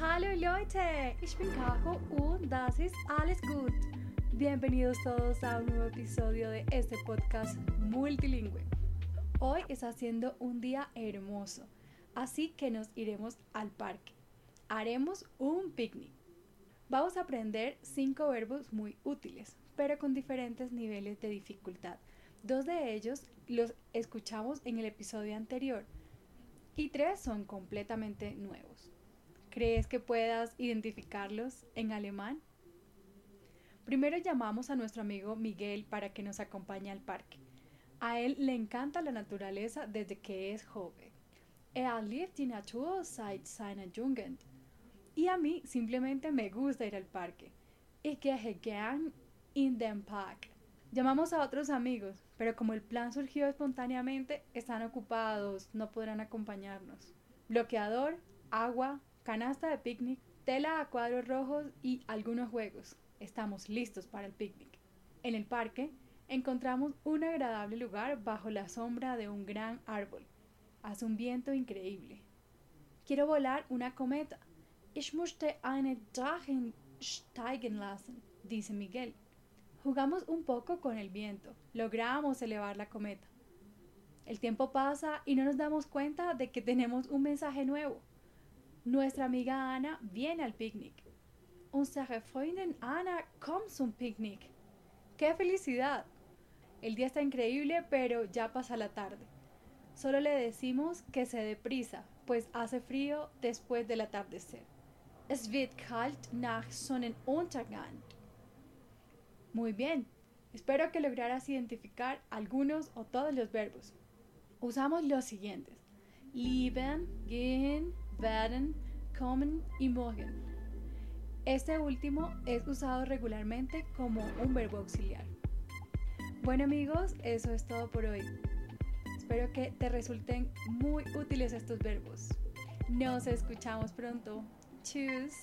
Hallo Leute, ich bin Caro und das ist alles gut. Bienvenidos todos a un nuevo episodio de este podcast multilingüe. Hoy está haciendo un día hermoso, así que nos iremos al parque. Haremos un picnic. Vamos a aprender cinco verbos muy útiles, pero con diferentes niveles de dificultad. Dos de ellos los escuchamos en el episodio anterior y tres son completamente nuevos. ¿Crees que puedas identificarlos en alemán? Primero llamamos a nuestro amigo Miguel para que nos acompañe al parque. A él le encanta la naturaleza desde que es joven. Er liebt die Natur seit seiner Jugend. Y a mí simplemente me gusta ir al parque. Ich gehe gern in den Park. Llamamos a otros amigos, pero como el plan surgió espontáneamente, están ocupados, no podrán acompañarnos. Bloqueador, agua, canasta de picnic, tela a cuadros rojos y algunos juegos. Estamos listos para el picnic. En el parque encontramos un agradable lugar bajo la sombra de un gran árbol. Hace un viento increíble. Quiero volar una cometa. Ich möchte eine Drachen steigen lassen, dice Miguel. Jugamos un poco con el viento. Logramos elevar la cometa. El tiempo pasa y no nos damos cuenta de que tenemos un mensaje nuevo. Nuestra amiga Ana viene al picnic. Unsere Freundin Ana kommt zum Picnic. ¡Qué felicidad! El día está increíble, pero ya pasa la tarde. Solo le decimos que se dé prisa, pues hace frío después del atardecer. Es wird kalt nach Sonnenuntergang. Muy bien, espero que lograras identificar algunos o todos los verbos. Usamos los siguientes: lieben, gehen, werden, kommen y. Este último es usado regularmente como un verbo auxiliar. Bueno amigos, eso es todo por hoy. Espero que te resulten muy útiles estos verbos. Nos escuchamos pronto. Tschüss.